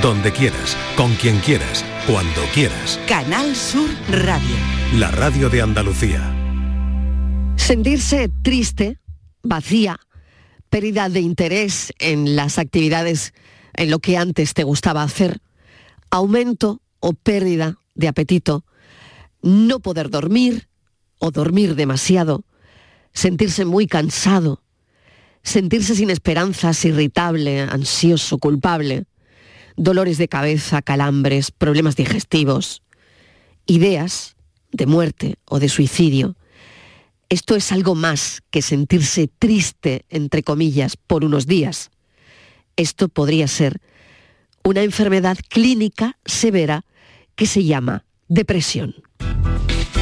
donde quieras, con quien quieras, cuando quieras. Canal Sur Radio. La radio de Andalucía. Sentirse triste, vacía, pérdida de interés en las actividades, en lo que antes te gustaba hacer, aumento o pérdida de apetito, no poder dormir o dormir demasiado, sentirse muy cansado, sentirse sin esperanzas, irritable, ansioso, culpable, dolores de cabeza, calambres, problemas digestivos, ideas de muerte o de suicidio. Esto es algo más que sentirse triste, entre comillas, por unos días. Esto podría ser una enfermedad clínica severa que se llama depresión.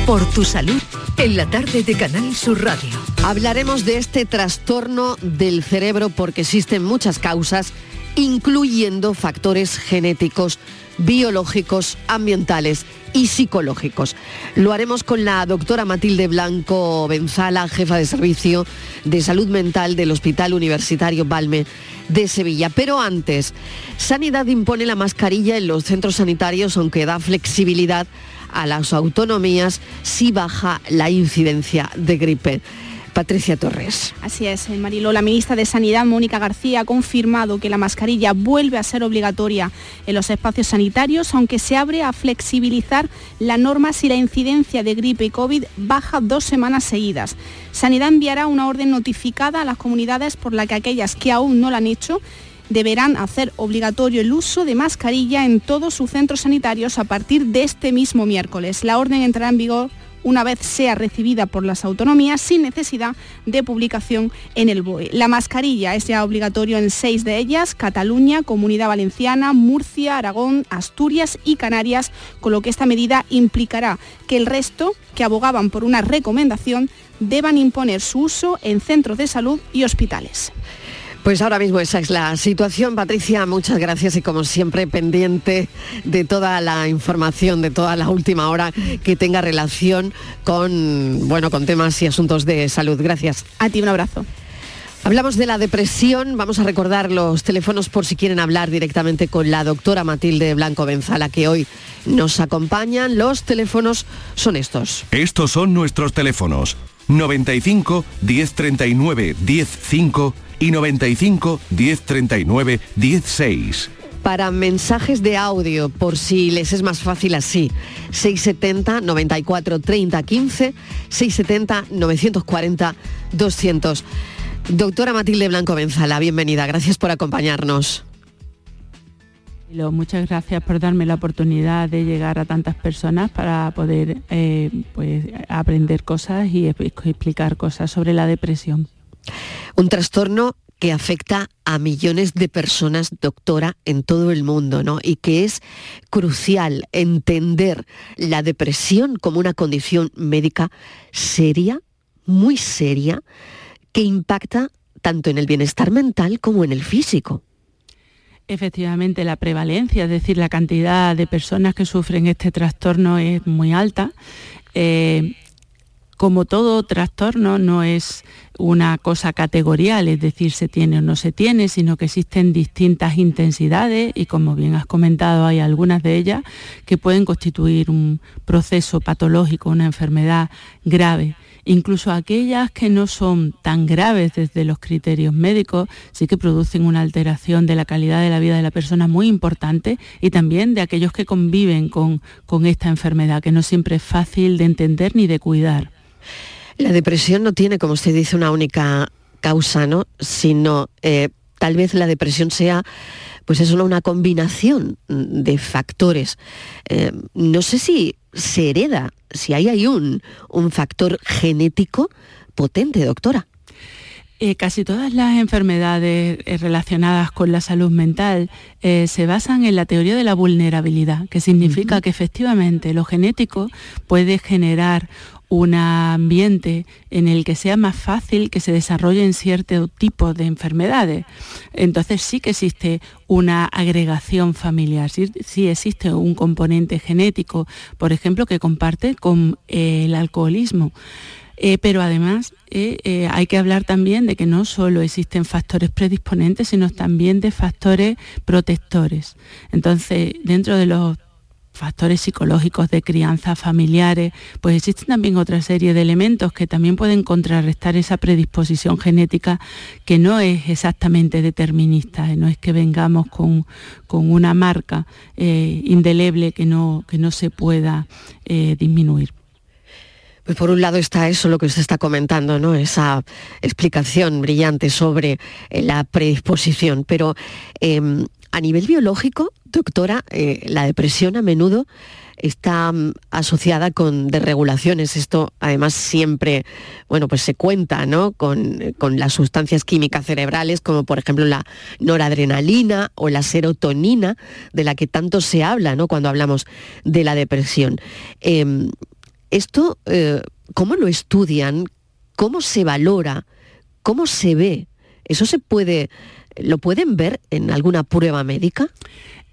Por tu salud, en la tarde de Canal Sur Radio. Hablaremos de este trastorno del cerebro porque existen muchas causas, incluyendo factores genéticos, biológicos, ambientales y psicológicos. Lo haremos con la doctora Matilde Blanco Benzala, jefa de servicio de salud mental del Hospital Universitario Balme de Sevilla. Pero antes, Sanidad impone la mascarilla en los centros sanitarios, aunque da flexibilidad a las autonomías si baja la incidencia de gripe. Patricia Torres. Así es, eh, Mariló. La ministra de Sanidad, Mónica García, ha confirmado que la mascarilla vuelve a ser obligatoria en los espacios sanitarios, aunque se abre a flexibilizar la norma si la incidencia de gripe y COVID baja dos semanas seguidas. Sanidad enviará una orden notificada a las comunidades por la que aquellas que aún no la han hecho deberán hacer obligatorio el uso de mascarilla en todos sus centros sanitarios a partir de este mismo miércoles. La orden entrará en vigor una vez sea recibida por las autonomías sin necesidad de publicación en el BOE. La mascarilla es ya obligatorio en seis de ellas, Cataluña, Comunidad Valenciana, Murcia, Aragón, Asturias y Canarias, con lo que esta medida implicará que el resto, que abogaban por una recomendación, deban imponer su uso en centros de salud y hospitales. Pues ahora mismo esa es la situación. Patricia, muchas gracias y como siempre pendiente de toda la información, de toda la última hora que tenga relación con, bueno, con temas y asuntos de salud. Gracias. A ti un abrazo. Hablamos de la depresión, vamos a recordar los teléfonos por si quieren hablar directamente con la doctora Matilde Blanco Benzala, que hoy nos acompañan. Los teléfonos son estos. Estos son nuestros teléfonos. 95 1039 105 y 95 1039 16. Para mensajes de audio, por si les es más fácil así, 670 94 30 15, 670 940 200. Doctora Matilde Blanco Benzala, bienvenida, gracias por acompañarnos. Muchas gracias por darme la oportunidad de llegar a tantas personas para poder eh, pues, aprender cosas y explicar cosas sobre la depresión. Un trastorno que afecta a millones de personas, doctora, en todo el mundo, ¿no? Y que es crucial entender la depresión como una condición médica seria, muy seria, que impacta tanto en el bienestar mental como en el físico. Efectivamente, la prevalencia, es decir, la cantidad de personas que sufren este trastorno es muy alta. Eh, como todo trastorno no es una cosa categorial, es decir, se tiene o no se tiene, sino que existen distintas intensidades y como bien has comentado hay algunas de ellas que pueden constituir un proceso patológico, una enfermedad grave. Incluso aquellas que no son tan graves desde los criterios médicos, sí que producen una alteración de la calidad de la vida de la persona muy importante y también de aquellos que conviven con, esta enfermedad, que no siempre es fácil de entender ni de cuidar. La depresión no tiene, como usted dice, una única causa, ¿no? Sino eh, tal vez la depresión sea, pues es una combinación de factores. Eh, no sé si se hereda, si ahí hay un, un factor genético potente, doctora. Eh, casi todas las enfermedades relacionadas con la salud mental se basan en la teoría de la vulnerabilidad, que significa que efectivamente lo genético puede generar un ambiente en el que sea más fácil que se desarrollen cierto tipo de enfermedades. Entonces sí que existe una agregación familiar, sí, existe un componente genético, por ejemplo, que comparte con el alcoholismo. Eh, pero además eh, eh, hay que hablar también de que no solo existen factores predisponentes, sino también de factores protectores. Entonces, dentro de los factores psicológicos de crianza familiares, pues existen también otra serie de elementos que también pueden contrarrestar esa predisposición genética que no es exactamente determinista, no es que vengamos con, una marca indeleble que no, que no se pueda disminuir. Pues por un lado está eso, lo que usted está comentando, ¿no? Esa explicación brillante sobre eh, la predisposición. Pero em, a nivel biológico, doctora, eh, la depresión a menudo está mm, asociada con desregulaciones. Esto además siempre, bueno, pues se cuenta, ¿no? Con, con, las sustancias químicas cerebrales, como por ejemplo la noradrenalina o la serotonina, de la que tanto se habla, ¿no? Cuando hablamos de la depresión. Em, esto, eh, ¿cómo lo estudian? ¿Cómo se valora? ¿Cómo se ve? ¿Eso se puede, lo pueden ver en alguna prueba médica?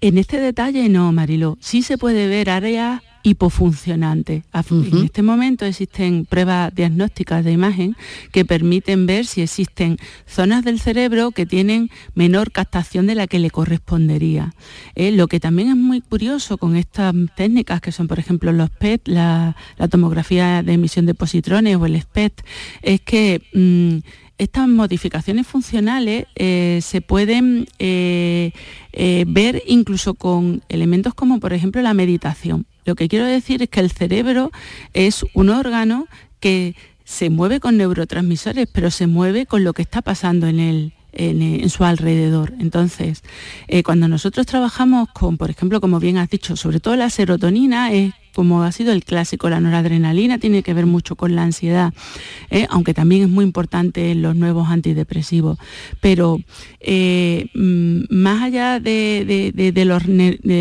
En este detalle no, Marilo. Sí se puede ver áreas hipofuncionante. En este momento existen pruebas diagnósticas de imagen que permiten ver si existen zonas del cerebro que tienen menor captación de la que le correspondería. Eh, lo que también es muy curioso con estas técnicas, que son por ejemplo los PET, la, tomografía de emisión de positrones o el SPET, es que mm, estas modificaciones funcionales eh, se pueden eh, ver incluso con elementos como por ejemplo la meditación. Lo que quiero decir es que el cerebro es un órgano que se mueve con neurotransmisores, pero se mueve con lo que está pasando en. En, su alrededor. Entonces, eh, cuando nosotros trabajamos con, por ejemplo, como bien has dicho, sobre todo la serotonina es como ha sido el clásico, la noradrenalina tiene que ver mucho con la ansiedad, ¿eh? aunque también es muy importante en los nuevos antidepresivos. Pero eh, mm, más allá de,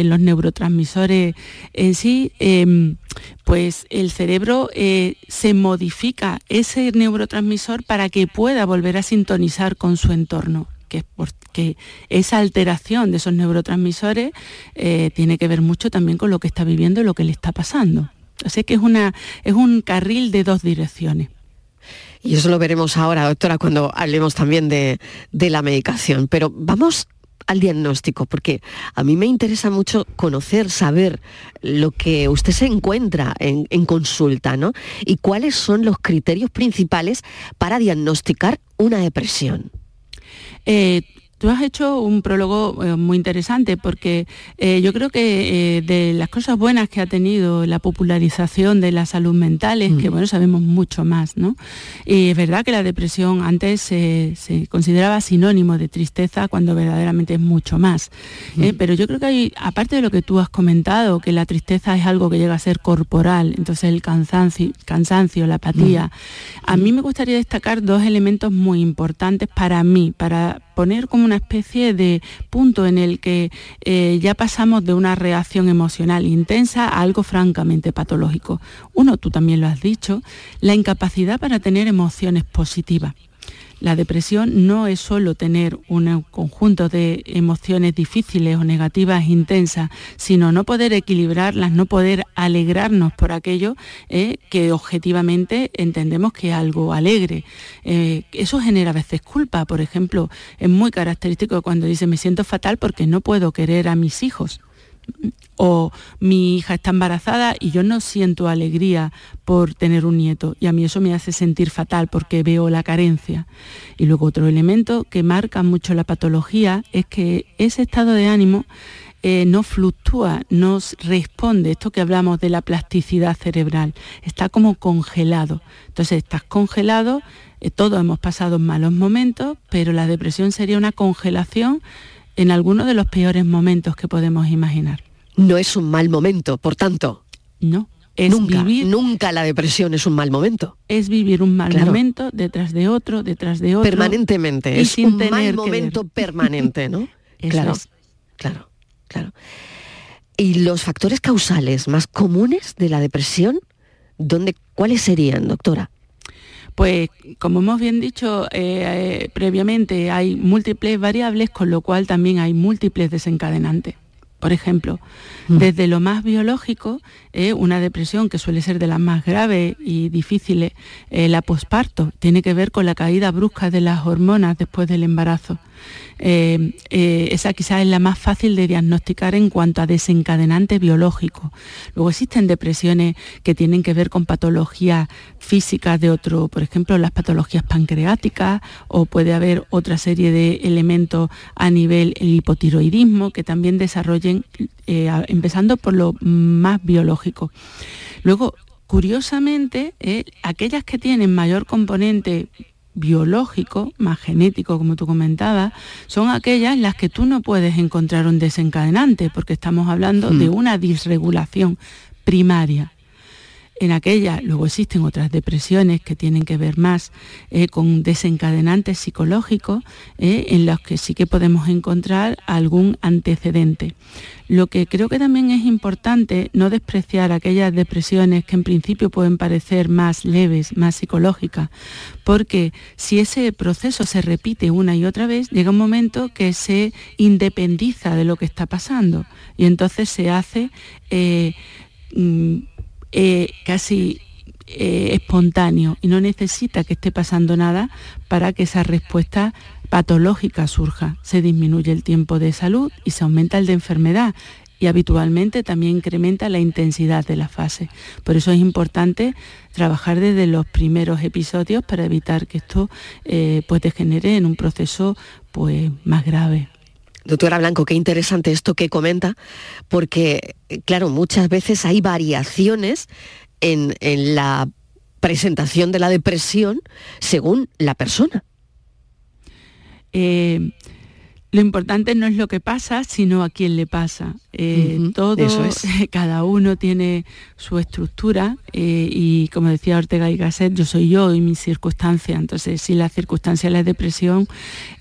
los neurotransmisores en sí, em, pues el cerebro eh, se modifica ese neurotransmisor para que pueda volver a sintonizar con su entorno que es porque esa alteración de esos neurotransmisores eh, tiene que ver mucho también con lo que está viviendo y lo que le está pasando. Así que es, una, es un carril de dos direcciones. Y eso lo veremos ahora, doctora, cuando hablemos también de, la medicación. Pero vamos al diagnóstico, porque a mí me interesa mucho conocer, saber lo que usted se encuentra en, consulta, ¿no? Y cuáles son los criterios principales para diagnosticar una depresión. Eh, Tú has hecho un prólogo eh, muy interesante porque eh, yo creo que eh, de las cosas buenas que ha tenido la popularización de la salud mental es que, mm. bueno, sabemos mucho más, ¿no? Y es verdad que la depresión antes se consideraba sinónimo de tristeza cuando verdaderamente es mucho más. Mm. Pero yo creo que hay, aparte de lo que tú has comentado, que la tristeza es algo que llega a ser corporal, entonces el cansancio, cansancio la apatía, mm. a mí me gustaría destacar dos elementos muy importantes para mí, para poner como una especie de punto en el que eh, ya pasamos de una reacción emocional intensa a algo francamente patológico. Uno, tú también lo has dicho, la incapacidad para tener emociones positivas. La depresión no es solo tener un conjunto de emociones difíciles o negativas intensas, sino no poder equilibrarlas, no poder alegrarnos por aquello eh, que objetivamente entendemos que es algo alegre. Eh, eso genera a veces culpa, por ejemplo, es muy característico cuando dice me siento fatal porque no puedo querer a mis hijos o mi hija está embarazada y yo no siento alegría por tener un nieto y a mí eso me hace sentir fatal porque veo la carencia. Y luego otro elemento que marca mucho la patología es que ese estado de ánimo eh, no fluctúa, no responde, esto que hablamos de la plasticidad cerebral, está como congelado. Entonces estás congelado, eh, todos hemos pasado malos momentos, pero la depresión sería una congelación en alguno de los peores momentos que podemos imaginar. No es un mal momento, por tanto. No. Es nunca, vivir, nunca la depresión es un mal momento. Es vivir un mal momento detrás de otro, detrás de otro. Permanentemente, es un mal momento permanente, ¿no? claro, claro, claro. ¿Y los factores causales más comunes de la depresión, ¿dónde, cuáles serían, doctora? Pues como hemos bien dicho eh, previamente, hay múltiples variables, con lo cual también hay múltiples desencadenantes. Por ejemplo, mm. desde lo más biológico, eh, una depresión que suele ser de las más graves y difíciles, eh, la posparto, tiene que ver con la caída brusca de las hormonas después del embarazo. Eh, eh, esa quizás es la más fácil de diagnosticar en cuanto a desencadenante biológico. Luego existen depresiones que tienen que ver con patologías físicas de otro, por ejemplo, las patologías pancreáticas o puede haber otra serie de elementos a nivel el hipotiroidismo que también desarrollen, eh, empezando por lo más biológico. Luego, curiosamente, aquellas que tienen mayor componente biológico, más genético, como tú comentabas, son aquellas las que tú no puedes encontrar un desencadenante, porque estamos hablando de hmm. una disregulación primaria en aquella luego existen otras depresiones que tienen que ver más eh, con desencadenantes psicológicos eh, en los que sí que podemos encontrar algún antecedente. Lo que creo que también es importante no despreciar aquellas depresiones que en principio pueden parecer más leves, más psicológicas, porque si ese proceso se repite una y otra vez, llega un momento que se independiza de lo que está pasando y entonces se hace eh, mm, eh, casi eh, espontáneo y no necesita que esté pasando nada para que esa respuesta patológica surja. Se disminuye el tiempo de salud y se aumenta el de enfermedad y habitualmente también incrementa la intensidad de la fase. Por eso es importante trabajar desde los primeros episodios para evitar que esto eh, pues degenere en un proceso pues, más grave. Doctora Blanco, qué interesante esto que comenta, porque, claro, muchas veces hay variaciones en, la presentación de la depresión según la persona. Eh, lo importante no es lo que pasa, sino a quién le pasa. Eh, todo, cada uno tiene su estructura eh, y como decía Ortega y Gasset, yo soy yo y mi circunstancia. Entonces, si la circunstancia es la depresión,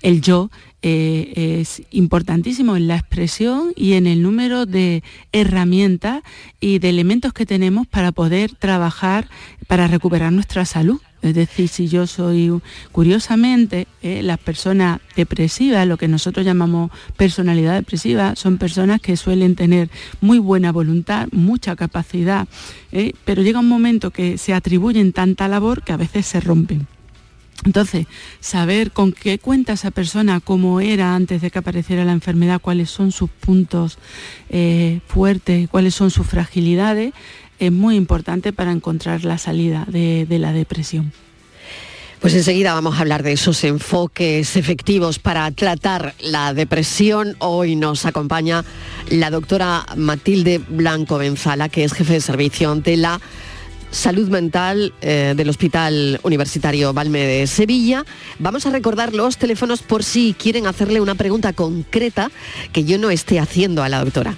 el yo eh, es importantísimo en la expresión y en el número de herramientas y de elementos que tenemos para poder trabajar para recuperar nuestra salud. Es decir, si yo soy, curiosamente, eh, las personas depresivas, lo que nosotros llamamos personalidad depresiva, son personas que suelen tener muy buena voluntad, mucha capacidad, eh, pero llega un momento que se atribuyen tanta labor que a veces se rompen. Entonces, saber con qué cuenta esa persona, cómo era antes de que apareciera la enfermedad, cuáles son sus puntos eh, fuertes, cuáles son sus fragilidades, es muy importante para encontrar la salida de, la depresión. Pues enseguida vamos a hablar de esos enfoques efectivos para tratar la depresión. Hoy nos acompaña la doctora Matilde Blanco Benzala, que es jefe de servicio de la Salud Mental eh, del Hospital Universitario Valme de Sevilla. Vamos a recordar los teléfonos por si quieren hacerle una pregunta concreta que yo no esté haciendo a la doctora.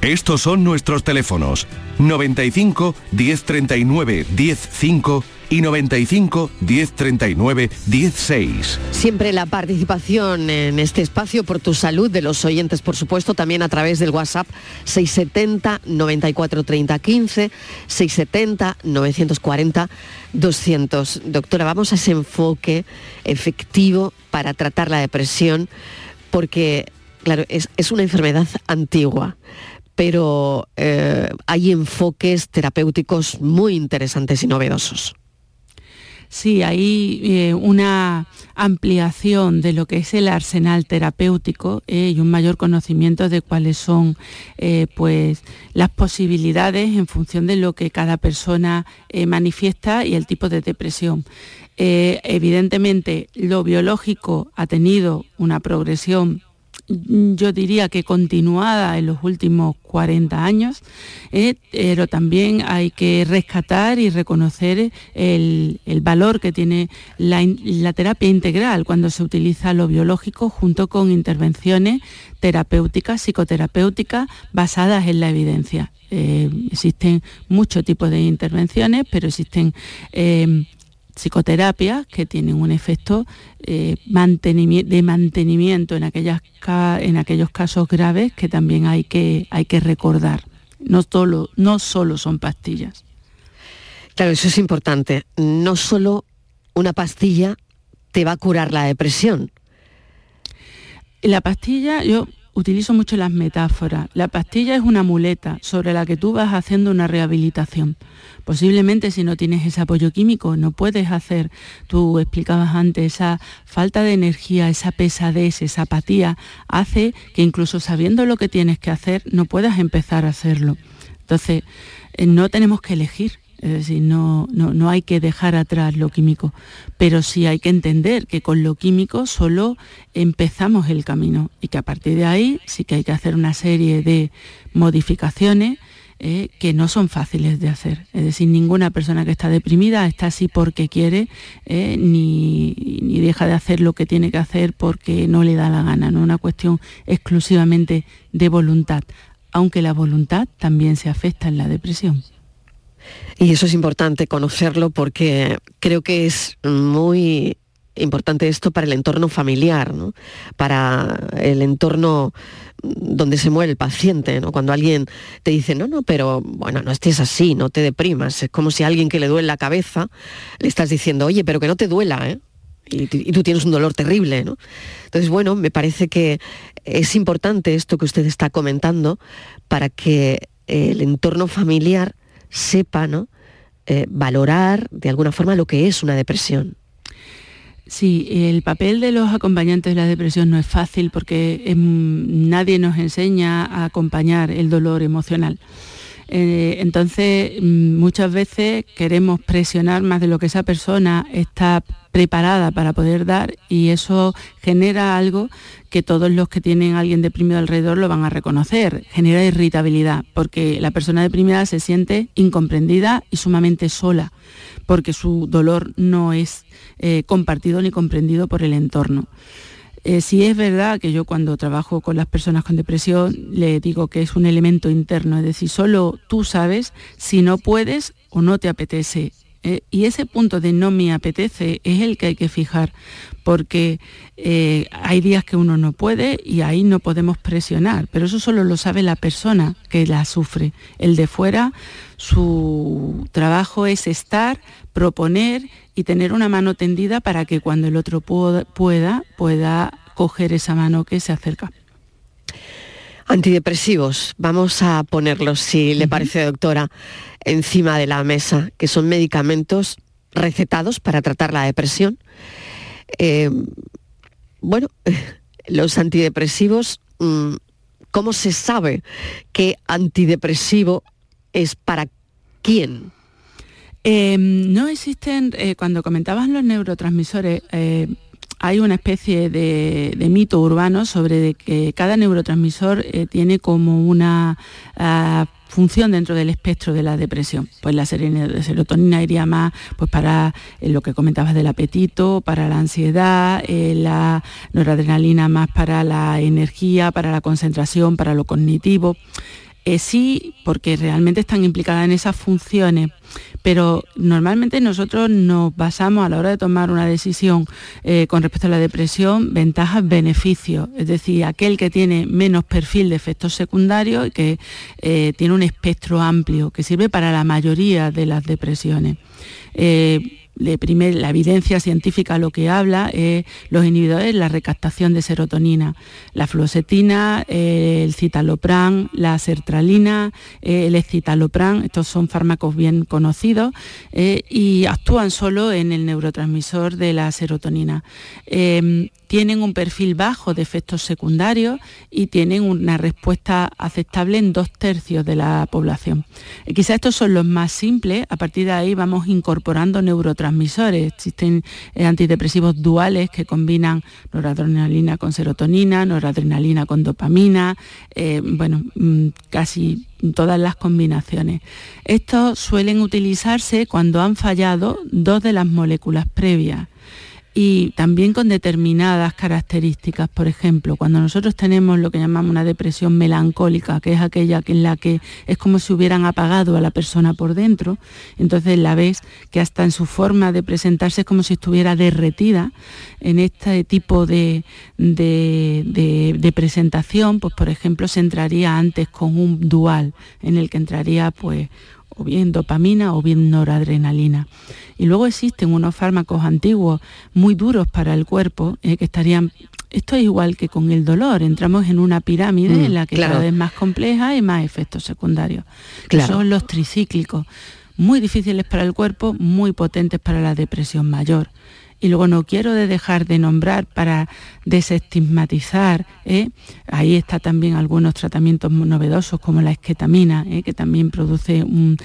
Estos son nuestros teléfonos 95 1039 105 y 95 1039 16. Siempre la participación en este espacio por tu salud de los oyentes, por supuesto, también a través del WhatsApp 670 94 30 15 670 940 200. Doctora, vamos a ese enfoque efectivo para tratar la depresión porque, claro, es, una enfermedad antigua pero eh, hay enfoques terapéuticos muy interesantes y novedosos. Sí, hay eh, una ampliación de lo que es el arsenal terapéutico eh, y un mayor conocimiento de cuáles son eh, pues, las posibilidades en función de lo que cada persona manifiesta y el tipo de depresión. evidentemente, lo biológico ha tenido una progresión yo diría que continuada en los últimos 40 años, eh, pero también hay que rescatar y reconocer el, valor que tiene la, terapia integral cuando se utiliza lo biológico junto con intervenciones terapéuticas, psicoterapéuticas basadas en la evidencia. Eh, existen muchos tipos de intervenciones, pero existen eh, psicoterapias que tienen un efecto eh, de mantenimiento en, aquellas, en aquellos casos graves que también hay que, hay que recordar. No solo, no solo son pastillas. Claro, eso es importante. No solo una pastilla te va a curar la depresión. La pastilla, yo utilizo mucho las metáforas. La pastilla es una muleta sobre la que tú vas haciendo una rehabilitación. Posiblemente si no tienes ese apoyo químico no puedes hacer, tú explicabas antes, esa falta de energía, esa pesadez, esa apatía, hace que incluso sabiendo lo que tienes que hacer no puedas empezar a hacerlo. Entonces, eh, no tenemos que elegir, es decir, no, no, hay que dejar atrás lo químico, pero sí hay que entender que con lo químico solo empezamos el camino y que a partir de ahí sí que hay que hacer una serie de modificaciones eh, que no son fáciles de hacer. Es decir, ninguna persona que está deprimida está así porque quiere, eh, ni, ni, deja de hacer lo que tiene que hacer porque no le da la gana. No es una cuestión exclusivamente de voluntad, aunque la voluntad también se afecta en la depresión. Y eso es importante conocerlo porque creo que es muy importante esto para el entorno familiar, para el entorno donde se mueve el paciente, ¿no? Cuando alguien te dice, no, no, pero bueno, no estés así, no te deprimas. Es como si a alguien que le duele la cabeza le estás diciendo, oye, pero que no te duela, ¿eh? Y, y, tú tienes un dolor terrible, ¿no? Entonces, bueno, me parece que es importante esto que usted está comentando para que el entorno familiar sepa ¿no? Eh, valorar de alguna forma lo que es una depresión. Sí, el papel de los acompañantes de la depresión no es fácil porque em, nadie nos enseña a acompañar el dolor emocional. Eh, entonces, mm, muchas veces queremos presionar más de lo que esa persona está preparada para poder dar y eso genera algo que todos los que tienen a alguien deprimido alrededor lo van a reconocer, genera irritabilidad, porque la persona deprimida se siente incomprendida y sumamente sola, porque su dolor no es eh, compartido ni comprendido por el entorno. Eh, si es verdad que yo cuando trabajo con las personas con depresión le digo que es un elemento interno, es decir, solo tú sabes si no puedes o no te apetece. Eh, y ese punto de no me apetece es el que hay que fijar, porque eh, hay días que uno no puede y ahí no podemos presionar, pero eso solo lo sabe la persona que la sufre. El de fuera, su trabajo es estar, proponer y tener una mano tendida para que cuando el otro pueda, pueda coger esa mano que se acerca. Antidepresivos, vamos a ponerlos, si le parece, doctora, encima de la mesa, que son medicamentos recetados para tratar la depresión. Eh, bueno, los antidepresivos, mm, ¿cómo se sabe qué antidepresivo es para quién? Em, no existen, eh, cuando comentabas los neurotransmisores, eh, hay una especie de, mito urbano sobre que cada neurotransmisor eh, tiene como una ah, función dentro del espectro de la depresión. Pues la serotonina iría más pues para lo que comentabas del apetito, para la ansiedad, la noradrenalina más para la energía, para la concentración, para lo cognitivo. Sí, porque realmente están implicadas en esas funciones pero normalmente nosotros nos basamos a la hora de tomar una decisión eh, con respecto a la depresión, ventajas, beneficios, es decir, aquel que tiene menos perfil de efectos secundarios y que eh, tiene un espectro amplio que sirve para la mayoría de las depresiones. Eh, la evidencia científica lo que habla es los inhibidores, la recaptación de serotonina, la fluoxetina, el citalopram, la sertralina, el escitalopram, estos son fármacos bien conocidos eh, y actúan solo en el neurotransmisor de la serotonina. Tienen un perfil bajo de efectos secundarios y tienen una respuesta aceptable en dos tercios de la población. Eh, quizá estos son los más simples, a partir de ahí vamos incorporando neurotransmisores. Existen eh, antidepresivos duales que combinan noradrenalina con serotonina, noradrenalina con dopamina, eh, bueno, mm, casi todas las combinaciones. Estos suelen utilizarse cuando han fallado dos de las moléculas previas y también con determinadas características. Por ejemplo, cuando nosotros tenemos lo que llamamos una depresión melancólica, que es aquella en la que es como si hubieran apagado a la persona por dentro, entonces la ves que hasta en su forma de presentarse es como si estuviera derretida. En este tipo de, de, presentación, pues por ejemplo, se entraría antes con un dual, en el que entraría pues o bien dopamina o bien noradrenalina. Y luego existen unos fármacos antiguos muy duros para el cuerpo eh, que estarían esto es igual que con el dolor, entramos en una pirámide mm, en la que cada vez más compleja y más efectos secundarios. Que son los tricíclicos, muy difíciles para el cuerpo, muy potentes para la depresión mayor y luego no quiero dejar de nombrar para desestigmatizar, ¿eh? ahí está también algunos tratamientos novedosos como la esquetamina, ¿eh? que también produce un,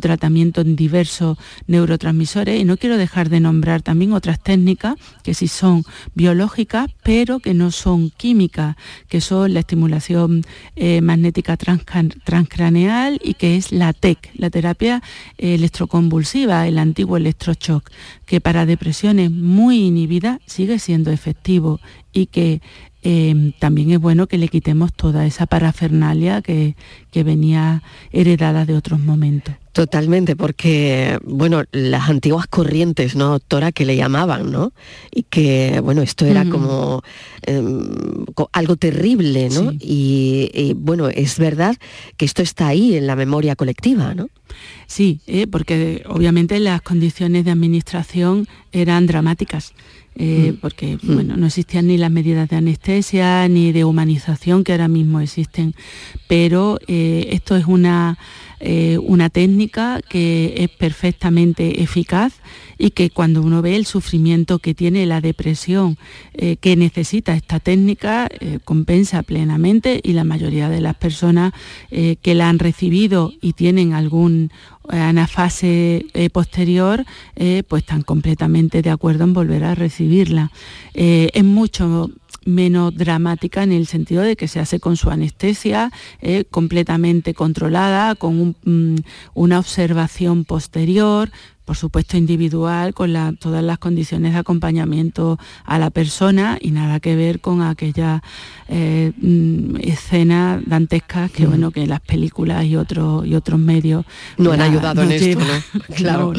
tratamiento en diversos neurotransmisores y no quiero dejar de nombrar también otras técnicas que sí son biológicas pero que no son químicas, que son la estimulación eh, magnética transcraneal y que es la TEC, la terapia electroconvulsiva, el antiguo electroshock, que para depresiones muy inhibida sigue siendo efectivo y que eh, también es bueno que le quitemos toda esa parafernalia que, que venía heredada de otros momentos. Totalmente, porque, bueno, las antiguas corrientes, ¿no, doctora? Que le llamaban, ¿no? Y que, bueno, esto era como em, algo terrible, ¿no? Y, bueno, es verdad que esto está ahí en la memoria colectiva, ¿no? Sí, eh, porque obviamente las condiciones de administración eran dramáticas. Eh, mm. porque mm. bueno, no existían ni las medidas de anestesia ni de humanización que ahora mismo existen, pero eh, esto es una una técnica que es perfectamente eficaz y que cuando uno ve el sufrimiento que tiene la depresión eh, que necesita esta técnica, eh, compensa plenamente y la mayoría de las personas que la han recibido y tienen algún fase posterior, pues están completamente de acuerdo en volver a recibirla. es mucho menos dramática en el sentido de que se hace con su anestesia eh, completamente controlada, con mm, una observación posterior, por supuesto individual, con todas las condiciones de acompañamiento a la persona y nada que ver con aquella eh, mm, escena dantesca que bueno que las películas y otros y otros medios no han ayudado en esto, Claro.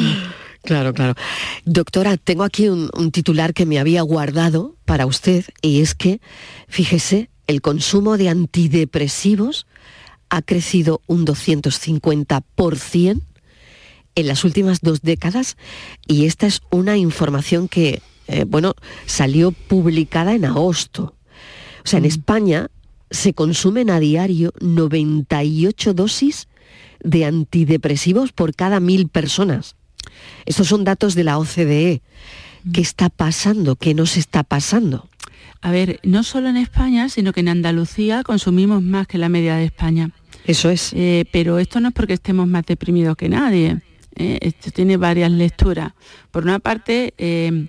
Claro, claro. Doctora, tengo aquí un, titular que me había guardado para usted y es que, fíjese, el consumo de antidepresivos ha crecido un 250% en las últimas dos décadas y esta es una información que, eh, bueno, salió publicada en agosto. O sea, en mm. España se consumen a diario 98 dosis de antidepresivos por cada mil personas. Estos son datos de la OCDE. ¿Qué mm. está pasando? ¿Qué nos está pasando? A ver, no solo en España, sino que en Andalucía consumimos más que la media de España. Eso es. Eh, pero esto no es porque estemos más deprimidos que nadie. ¿Eh? esto tiene varias lecturas. Por una parte, eh,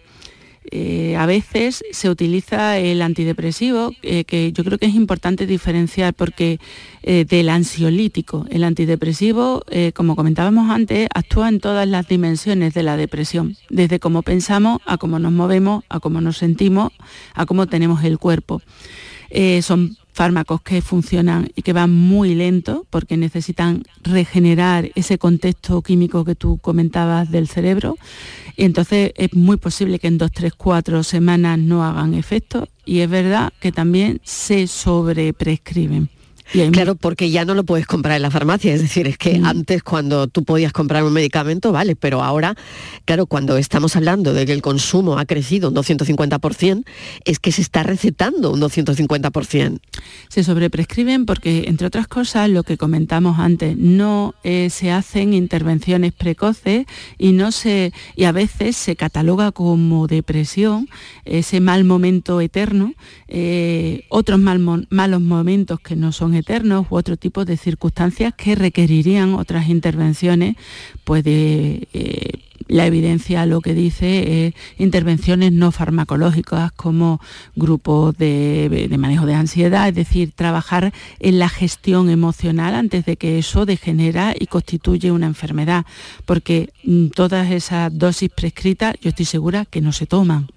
eh, a veces se utiliza el antidepresivo, que yo creo que es importante diferenciar porque del ansiolítico. El antidepresivo, como comentábamos antes, actúa en todas las dimensiones de la depresión, desde cómo pensamos, a cómo nos movemos, a cómo nos sentimos, a cómo tenemos el cuerpo. son fármacos que funcionan y que van muy lento porque necesitan regenerar ese contexto químico que tú comentabas del cerebro. Y entonces es muy posible que en dos, tres, cuatro semanas no hagan efecto y es verdad que también se sobreprescriben. Claro, porque ya no lo puedes comprar en la farmacia, es decir, es que mm. antes cuando tú podías comprar un medicamento, vale, pero ahora, claro, cuando estamos hablando de que el consumo ha crecido un 250%, es que se está recetando un 250%. Se sobreprescriben porque, entre otras cosas, lo que comentamos antes, no eh, se hacen intervenciones precoces y, no se, y a veces se cataloga como depresión, ese mal momento eterno, eh, otros malos momentos que no son eternos u otro tipo de circunstancias que requerirían otras intervenciones, pues de, eh, la evidencia lo que dice es intervenciones no farmacológicas como grupos de, manejo de ansiedad, es decir, trabajar en la gestión emocional antes de que eso degenera y constituye una enfermedad, porque mm, todas esas dosis prescritas yo estoy segura que no se toman.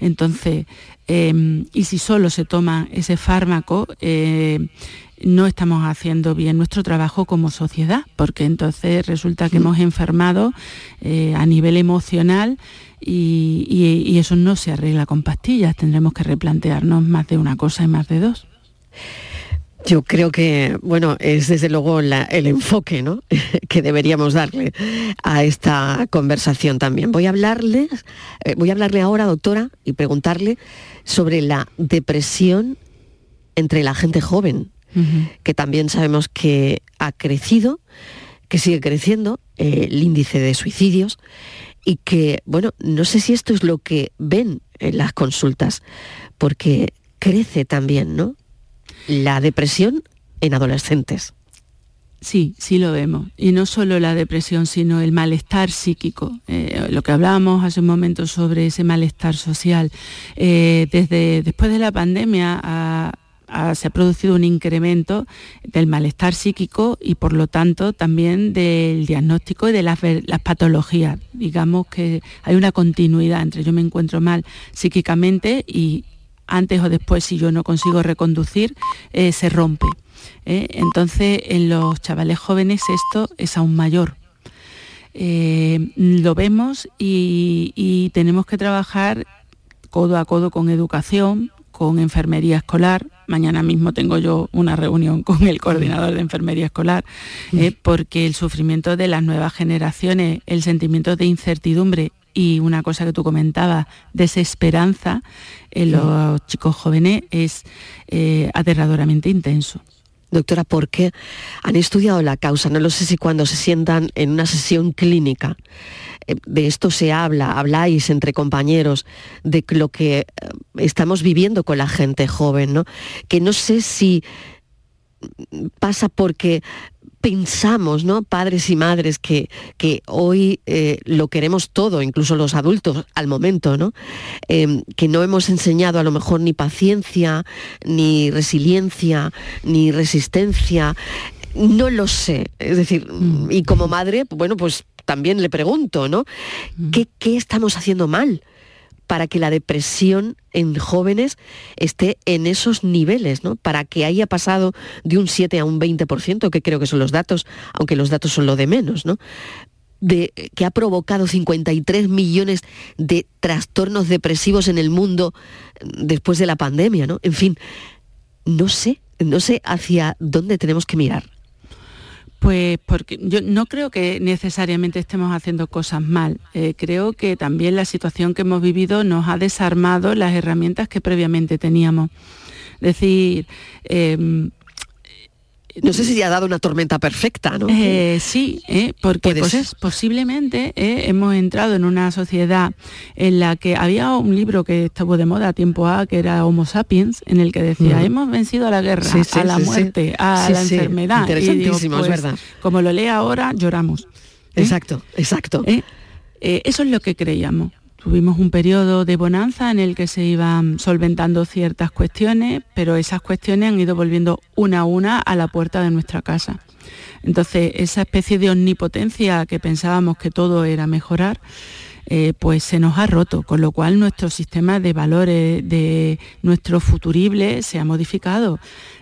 Entonces, em, y si solo se toma ese fármaco, eh, no estamos haciendo bien nuestro trabajo como sociedad, porque entonces resulta que mm. hemos enfermado eh, a nivel emocional y, eso no se arregla con pastillas, tendremos que replantearnos más de una cosa y más de dos. Yo creo que, bueno, es desde luego el enfoque ¿no? que deberíamos darle a esta conversación también. Voy a hablarle, eh, voy a hablarle ahora, doctora, y preguntarle sobre la depresión entre la gente joven, que también sabemos que ha crecido, que sigue creciendo eh, el índice de suicidios y que, bueno, no sé si esto es lo que ven en las consultas, porque crece también, ¿no? La depresión en adolescentes. Sí, sí lo vemos. Y no solo la depresión, sino el malestar psíquico. Eh, lo que hablábamos hace un momento sobre ese malestar social. Eh, desde después de la pandemia se ha producido un incremento del malestar psíquico y por lo tanto también del diagnóstico y de las, patologías. Digamos que hay una continuidad entre yo me encuentro mal psíquicamente y antes o después si yo no consigo reconducir, eh, se rompe. ¿eh? Entonces, en los chavales jóvenes esto es aún mayor. Eh, lo vemos y, tenemos que trabajar codo a codo con educación, con enfermería escolar. Mañana mismo tengo yo una reunión con el coordinador de enfermería escolar, ¿eh? porque el sufrimiento de las nuevas generaciones, el sentimiento de incertidumbre y una cosa que tú comentabas, desesperanza en los chicos jóvenes es aterradoramente intenso. Doctora, ¿por qué han estudiado la causa? No lo sé si cuando se sientan en una sesión clínica eh, de esto se habla, habláis entre compañeros de lo que eh, estamos viviendo con la gente joven, ¿no? Que no sé si pasa porque pensamos, ¿no? Padres y madres, que, que hoy eh, lo queremos todo, incluso los adultos al momento, ¿no? Em, que no hemos enseñado a lo mejor ni paciencia, ni resiliencia, ni resistencia. No lo sé. Es decir, mm. y como madre, bueno, pues también le pregunto, ¿no? Mm. ¿Qué, ¿Qué estamos haciendo mal? Para que la depresión en jóvenes esté en esos niveles, ¿no? Para que haya pasado de un 7 a un 20%, que creo que son los datos, aunque los datos son lo de menos, ¿no? De, que ha provocado 53 millones de trastornos depresivos en el mundo después de la pandemia, ¿no? En fin, no sé, no sé hacia dónde tenemos que mirar. Pues porque yo no creo que necesariamente estemos haciendo cosas mal. Eh, creo que también la situación que hemos vivido nos ha desarmado las herramientas que previamente teníamos. Es decir, em, no sé si ha dado una tormenta perfecta, ¿no? Eh, sí, eh, porque pues, posiblemente eh, hemos entrado en una sociedad en la que había un libro que estuvo de moda a tiempo A, que era Homo Sapiens, en el que decía, hemos vencido a la guerra, a la muerte, a la enfermedad. Interesantísimo, es pues, verdad. Como lo lee ahora, lloramos. Exacto, exacto. eso es lo que creíamos. Tuvimos un periodo de bonanza en el que se iban solventando ciertas cuestiones, pero esas cuestiones han ido volviendo una a una a la puerta de nuestra casa. Entonces, esa especie de omnipotencia que pensábamos que todo era mejorar, eh, pues se nos ha roto, con lo cual nuestro sistema de valores, de nuestro futurible se ha modificado.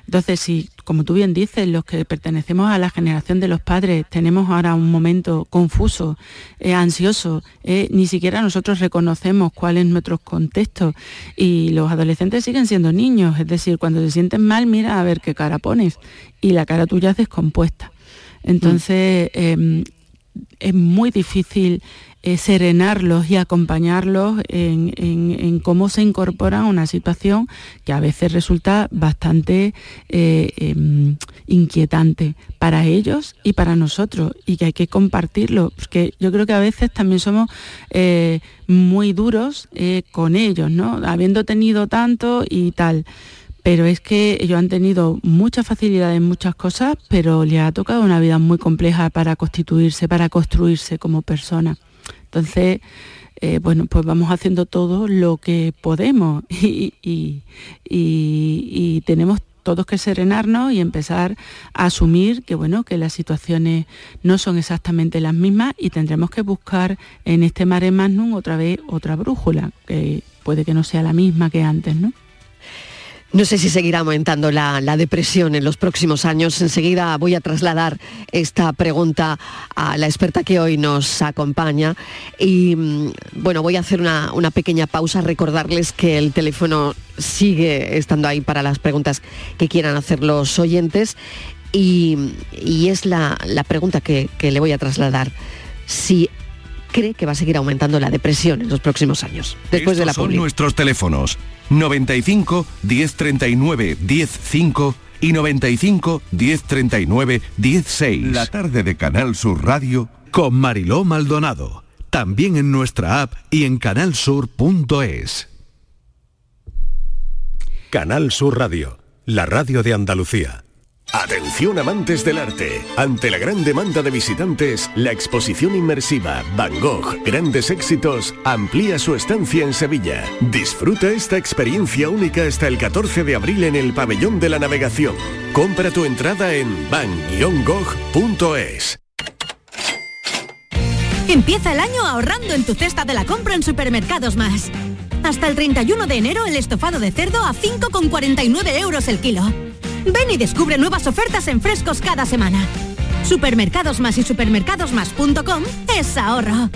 Entonces, si, como tú bien dices, los que pertenecemos a la generación de los padres tenemos ahora un momento confuso, eh, ansioso, eh, ni siquiera nosotros reconocemos cuál es nuestro contexto y los adolescentes siguen siendo niños, es decir, cuando se sienten mal, mira a ver qué cara pones y la cara tuya es descompuesta. Entonces, em, es muy difícil eh, serenarlos y acompañarlos en, cómo se incorpora una situación que a veces resulta bastante eh, em, inquietante para ellos y para nosotros y que hay que compartirlo, porque yo creo que a veces también somos eh, muy duros con ellos, ¿no? Habiendo tenido tanto y tal pero es que ellos han tenido mucha facilidad en muchas cosas, pero les ha tocado una vida muy compleja para constituirse, para construirse como persona. Entonces, eh, bueno, pues vamos haciendo todo lo que podemos y, tenemos todos que serenarnos y empezar a asumir que bueno que las situaciones no son exactamente las mismas y tendremos que buscar en este mare magnum otra vez otra brújula que puede que no sea la misma que antes, ¿no? No sé si seguirá aumentando la, depresión en los próximos años. Enseguida voy a trasladar esta pregunta a la experta que hoy nos acompaña. Y mm, bueno, voy a hacer una, pequeña pausa, recordarles que el teléfono sigue estando ahí para las preguntas que quieran hacer los oyentes. Y, es la, pregunta que, le voy a trasladar. Si cree que va a seguir aumentando la depresión en los próximos años. Después de la son nuestros teléfonos 95 1039 105 y 95 1039 16. La tarde de Canal Sur Radio con Mariló Maldonado. También en nuestra app y en canalsur.es. Canal Sur Radio, la radio de Andalucía. Atención amantes del arte. Ante la gran demanda de visitantes, la exposición inmersiva Van Gogh Grandes Éxitos amplía su estancia en Sevilla. Disfruta esta experiencia única hasta el 14 de abril en el Pabellón de la Navegación. Compra tu entrada en van-gogh.es. Empieza el año ahorrando en tu cesta de la compra en Supermercados Más. Hasta el 31 de enero el estofado de cerdo a 5,49 euros el kilo. Ven y descubre nuevas ofertas en frescos cada semana. Supermercados Más y supermercadosmás.com es ahorro.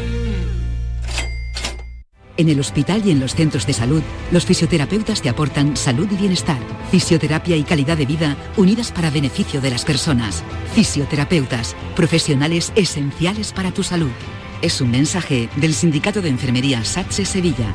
En el hospital y en los centros de salud, los fisioterapeutas te aportan salud y bienestar, fisioterapia y calidad de vida unidas para beneficio de las personas. Fisioterapeutas, profesionales esenciales para tu salud. Es un mensaje del Sindicato de Enfermería SATSE Sevilla.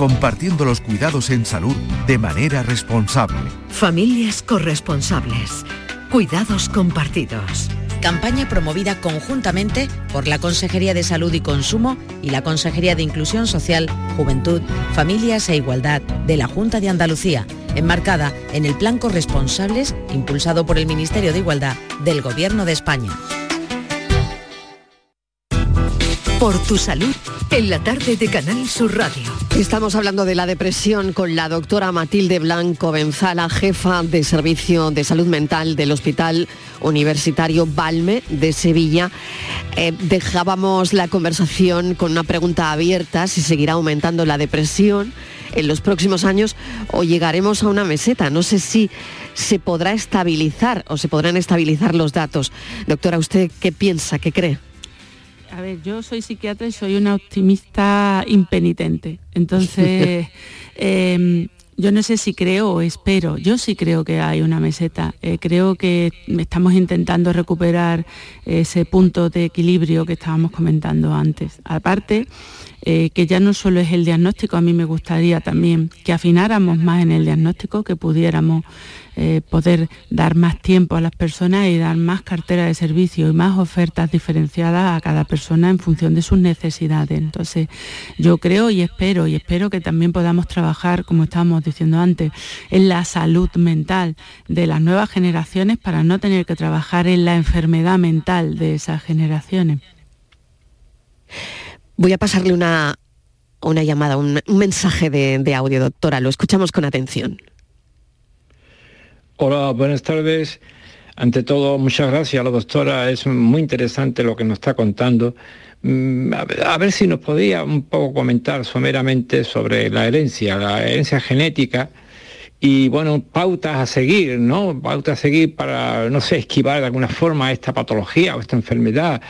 compartiendo los cuidados en salud de manera responsable. Familias corresponsables. Cuidados compartidos. Campaña promovida conjuntamente por la Consejería de Salud y Consumo y la Consejería de Inclusión Social, Juventud, Familias e Igualdad de la Junta de Andalucía, enmarcada en el Plan Corresponsables impulsado por el Ministerio de Igualdad del Gobierno de España. Por tu salud, en la tarde de Canal Sur Radio. Estamos hablando de la depresión con la doctora Matilde Blanco Benzala, jefa de Servicio de Salud Mental del Hospital Universitario Balme de Sevilla. Eh, dejábamos la conversación con una pregunta abierta, si seguirá aumentando la depresión en los próximos años o llegaremos a una meseta. No sé si se podrá estabilizar o se podrán estabilizar los datos. Doctora, ¿usted qué piensa, qué cree? A ver, yo soy psiquiatra y soy una optimista impenitente. Entonces, em, yo no sé si creo o espero, yo sí creo que hay una meseta. Eh, creo que estamos intentando recuperar ese punto de equilibrio que estábamos comentando antes. Aparte, eh, que ya no solo es el diagnóstico, a mí me gustaría también que afináramos más en el diagnóstico, que pudiéramos eh, poder dar más tiempo a las personas y dar más cartera de servicio y más ofertas diferenciadas a cada persona en función de sus necesidades. Entonces, yo creo y espero, y espero que también podamos trabajar, como estábamos diciendo antes, en la salud mental de las nuevas generaciones para no tener que trabajar en la enfermedad mental de esas generaciones. Voy a pasarle una, una llamada, un, mensaje de audio, doctora. Lo escuchamos con atención. Hola, buenas tardes. Ante todo, muchas gracias a la doctora. Es muy interesante lo que nos está contando. Mm, a ver, si nos podía un poco comentar someramente sobre la herencia, la herencia genética y, bueno, pautas a seguir, ¿no? Pautas a seguir para, no sé, esquivar de alguna forma esta patología o esta enfermedad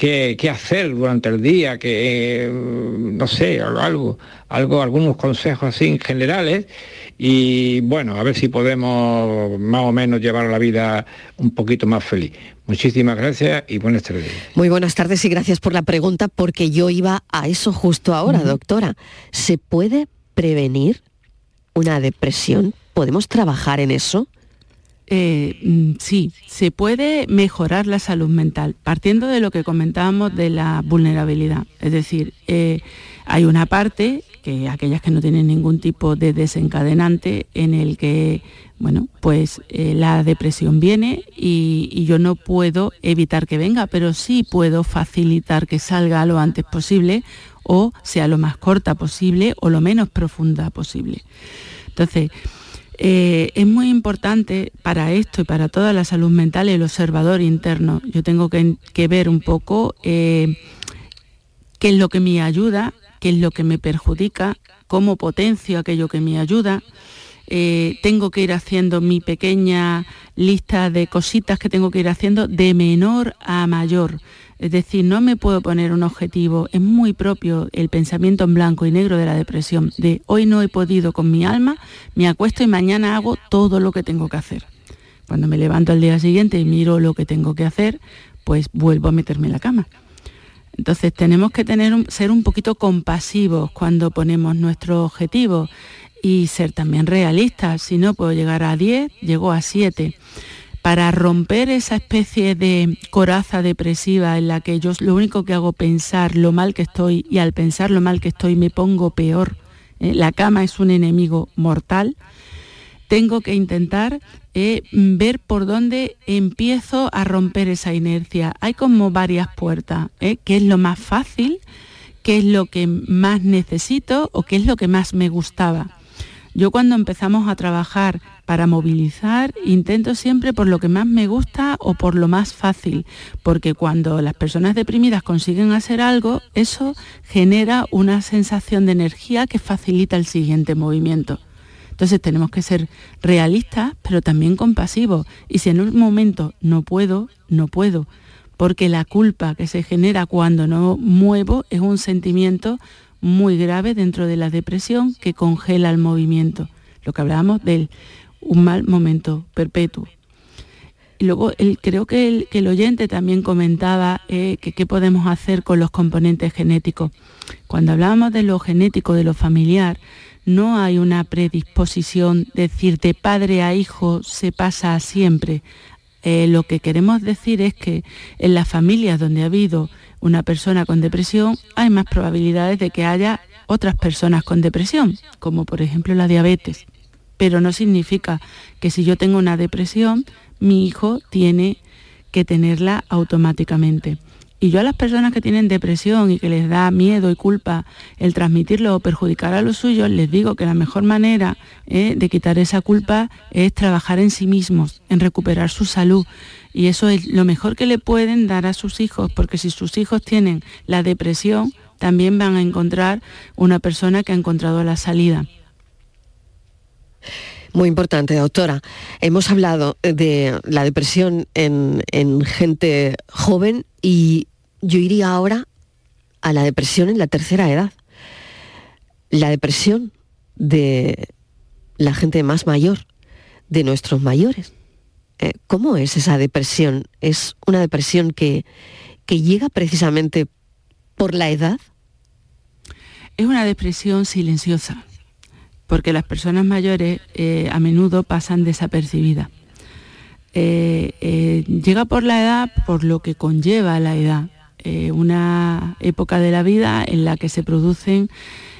qué, hacer durante el día, que no sé, algo, algo, algunos consejos así generales y bueno, a ver si podemos más o menos llevar la vida un poquito más feliz. Muchísimas gracias y buenas tardes. Muy buenas tardes y gracias por la pregunta porque yo iba a eso justo ahora, doctora. ¿Se puede prevenir una depresión? ¿Podemos trabajar en eso? Eh, mm, sí, se puede mejorar la salud mental, partiendo de lo que comentábamos de la vulnerabilidad. Es decir, eh, hay una parte, que aquellas que no tienen ningún tipo de desencadenante, en el que, bueno, pues eh, la depresión viene y, y, yo no puedo evitar que venga, pero sí puedo facilitar que salga lo antes posible o sea lo más corta posible o lo menos profunda posible. Entonces, eh, es muy importante para esto y para toda la salud mental el observador interno. Yo tengo que, ver un poco eh, qué es lo que me ayuda, qué es lo que me perjudica, cómo potencio aquello que me ayuda. Eh, tengo que ir haciendo mi pequeña lista de cositas que tengo que ir haciendo de menor a mayor. Es decir, no me puedo poner un objetivo, es muy propio el pensamiento en blanco y negro de la depresión, de hoy no he podido con mi alma, me acuesto y mañana hago todo lo que tengo que hacer. Cuando me levanto al día siguiente y miro lo que tengo que hacer, pues vuelvo a meterme en la cama. Entonces tenemos que tener ser un poquito compasivos cuando ponemos nuestro objetivo y ser también realistas. Si no puedo llegar a 10, llego a 7 para romper esa especie de coraza depresiva en la que yo lo único que hago pensar lo mal que estoy y al pensar lo mal que estoy me pongo peor, ¿eh? la cama es un enemigo mortal, tengo que intentar eh, ver por dónde empiezo a romper esa inercia. Hay como varias puertas, ¿eh? qué es lo más fácil, qué es lo que más necesito o qué es lo que más me gustaba. Yo cuando empezamos a trabajar para movilizar intento siempre por lo que más me gusta o por lo más fácil, porque cuando las personas deprimidas consiguen hacer algo, eso genera una sensación de energía que facilita el siguiente movimiento. Entonces tenemos que ser realistas, pero también compasivos. Y si en un momento no puedo, no puedo, porque la culpa que se genera cuando no muevo es un sentimiento muy grave dentro de la depresión que congela el movimiento. Lo que hablábamos del un mal momento perpetuo. Y luego creo que el, oyente también comentaba eh, que qué podemos hacer con los componentes genéticos. Cuando hablábamos de lo genético, de lo familiar, no hay una predisposición, decir de padre a hijo se pasa siempre. Eh, lo que queremos decir es que en las familias donde ha habido una persona con depresión hay más probabilidades de que haya otras personas con depresión, como por ejemplo la diabetes. Pero no significa que si yo tengo una depresión, mi hijo tiene que tenerla automáticamente. Y yo a las personas que tienen depresión y que les da miedo y culpa el transmitirlo o perjudicar a los suyos, les digo que la mejor manera eh, de quitar esa culpa es trabajar en sí mismos, en recuperar su salud. Y eso es lo mejor que le pueden dar a sus hijos, porque si sus hijos tienen la depresión, también van a encontrar una persona que ha encontrado la salida. Muy importante, doctora. Hemos hablado de la depresión en, en, gente joven y yo iría ahora a la depresión en la tercera edad. La depresión de la gente más mayor, de nuestros mayores. Eh, ¿Cómo es esa depresión? ¿Es una depresión que, que llega precisamente por la edad? Es una depresión silenciosa, porque las personas mayores eh, a menudo pasan desapercibidas. Eh, llega por la edad por lo que conlleva la edad. Eh, una época de la vida en la que se producen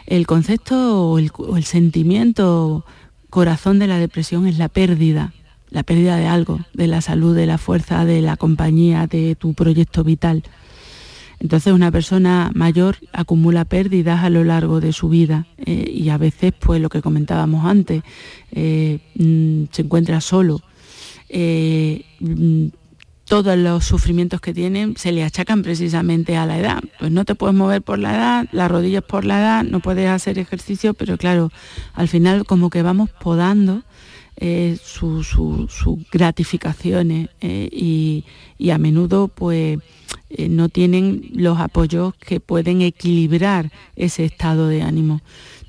el concepto o el, sentimiento corazón de la depresión es la pérdida, la pérdida de algo, de la salud, de la fuerza, de la compañía, de tu proyecto vital. Entonces una persona mayor acumula pérdidas a lo largo de su vida eh, y a veces, pues lo que comentábamos antes, eh, mm, se encuentra solo, mm, todos los sufrimientos que tienen se le achacan precisamente a la edad. Pues no te puedes mover por la edad, las rodillas por la edad, no puedes hacer ejercicio, pero claro, al final como que vamos podando eh, sus gratificaciones eh, y, a menudo pues eh, no tienen los apoyos que pueden equilibrar ese estado de ánimo.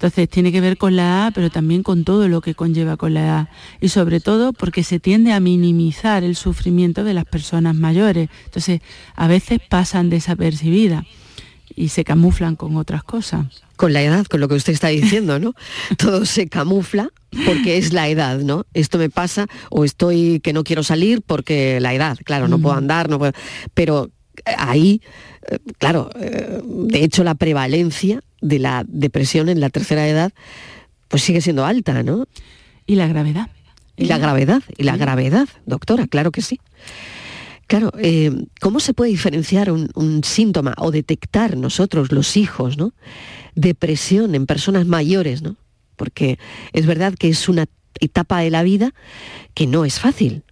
Entonces tiene que ver con la edad, pero también con todo lo que conlleva con la edad. Y sobre todo porque se tiende a minimizar el sufrimiento de las personas mayores. Entonces a veces pasan desapercibidas y se camuflan con otras cosas. Con la edad, con lo que usted está diciendo, ¿no? Todo se camufla porque es la edad, ¿no? Esto me pasa o estoy que no quiero salir porque la edad, claro, no puedo andar, no puedo... Pero ahí, eh, claro, eh, de hecho la prevalencia de la depresión en la tercera edad pues sigue siendo alta, ¿no? Y la gravedad. Y la gravedad, y la gravedad, doctora, claro que sí. Claro, eh, ¿cómo se puede diferenciar un, un, síntoma o detectar nosotros, los hijos, ¿no? depresión en personas mayores, ¿no? Porque es verdad que es una etapa de la vida que no es fácil.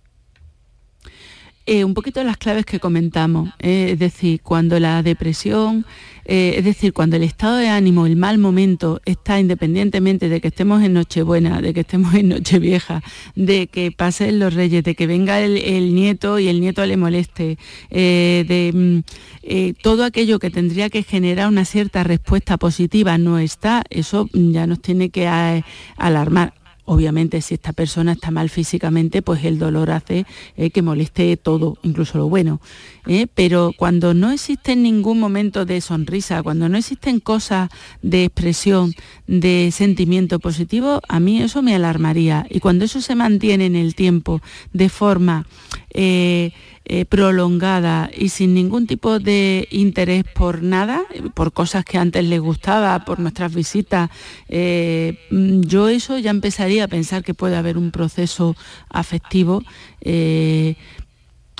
Eh, un poquito las claves que comentamos, eh, es decir, cuando la depresión, eh, es decir, cuando el estado de ánimo, el mal momento está independientemente de que estemos en Nochebuena, de que estemos en Nochevieja, de que pasen los reyes, de que venga el, nieto y el nieto le moleste, de mm, todo aquello que tendría que generar una cierta respuesta positiva no está, eso ya nos tiene que alarmar. Obviamente si esta persona está mal físicamente, pues el dolor hace eh, que moleste todo, incluso lo bueno. ¿eh? Pero cuando no existe ningún momento de sonrisa, cuando no existen cosas de expresión, de sentimiento positivo, a mí eso me alarmaría. Y cuando eso se mantiene en el tiempo de forma eh, eh, prolongada y sin ningún tipo de interés por nada, por cosas que antes les gustaba, por nuestras visitas, eh, yo eso ya empezaría a pensar que puede haber un proceso afectivo.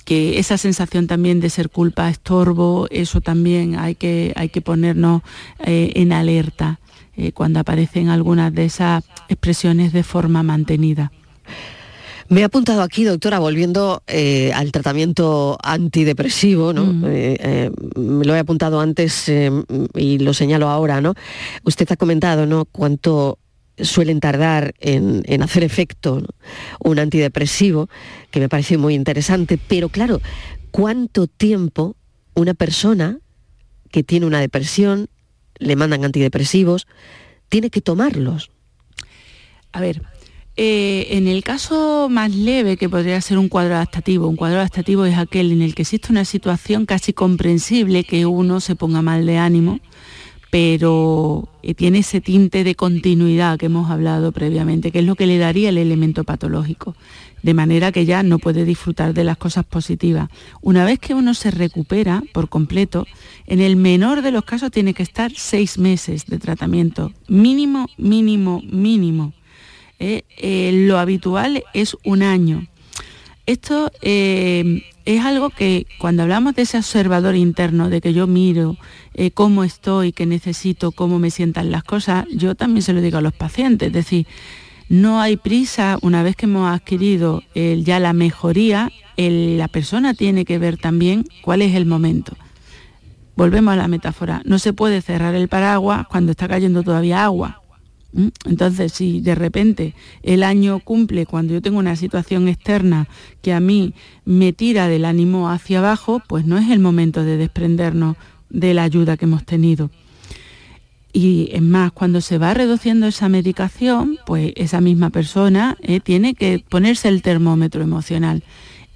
que esa sensación también de ser culpa, estorbo, eso también hay que, hay que ponernos en alerta cuando aparecen algunas de esas expresiones de forma mantenida. Me he apuntado aquí, doctora, volviendo eh, al tratamiento antidepresivo, ¿no? Mm. Eh, eh, lo he apuntado antes y lo señalo ahora, ¿no? Usted ha comentado, ¿no? Cuánto suelen tardar en, hacer efecto un antidepresivo, que me parece muy interesante, pero claro, ¿cuánto tiempo una persona que tiene una depresión, le mandan antidepresivos, tiene que tomarlos? A ver, eh, en el caso más leve, que podría ser un cuadro adaptativo, un cuadro adaptativo es aquel en el que existe una situación casi comprensible que uno se ponga mal de ánimo, pero eh, tiene ese tinte de continuidad que hemos hablado previamente, que es lo que le daría el elemento patológico, de manera que ya no puede disfrutar de las cosas positivas. Una vez que uno se recupera por completo, en el menor de los casos tiene que estar seis meses de tratamiento, mínimo, mínimo, mínimo ¿eh? Eh, lo habitual es un año. Esto eh, es algo que cuando hablamos de ese observador interno, de que yo miro cómo estoy, qué necesito, cómo me sientan las cosas, yo también se lo digo a los pacientes, es decir, no hay prisa, una vez que hemos adquirido ya la mejoría, la persona tiene que ver también cuál es el momento. Volvemos a la metáfora, no se puede cerrar el paraguas cuando está cayendo todavía agua. Entonces, si de repente el año cumple cuando yo tengo una situación externa que a mí me tira del ánimo hacia abajo, pues no es el momento de desprendernos de la ayuda que hemos tenido. Y es más, cuando se va reduciendo esa medicación, pues esa misma persona eh, tiene que ponerse el termómetro emocional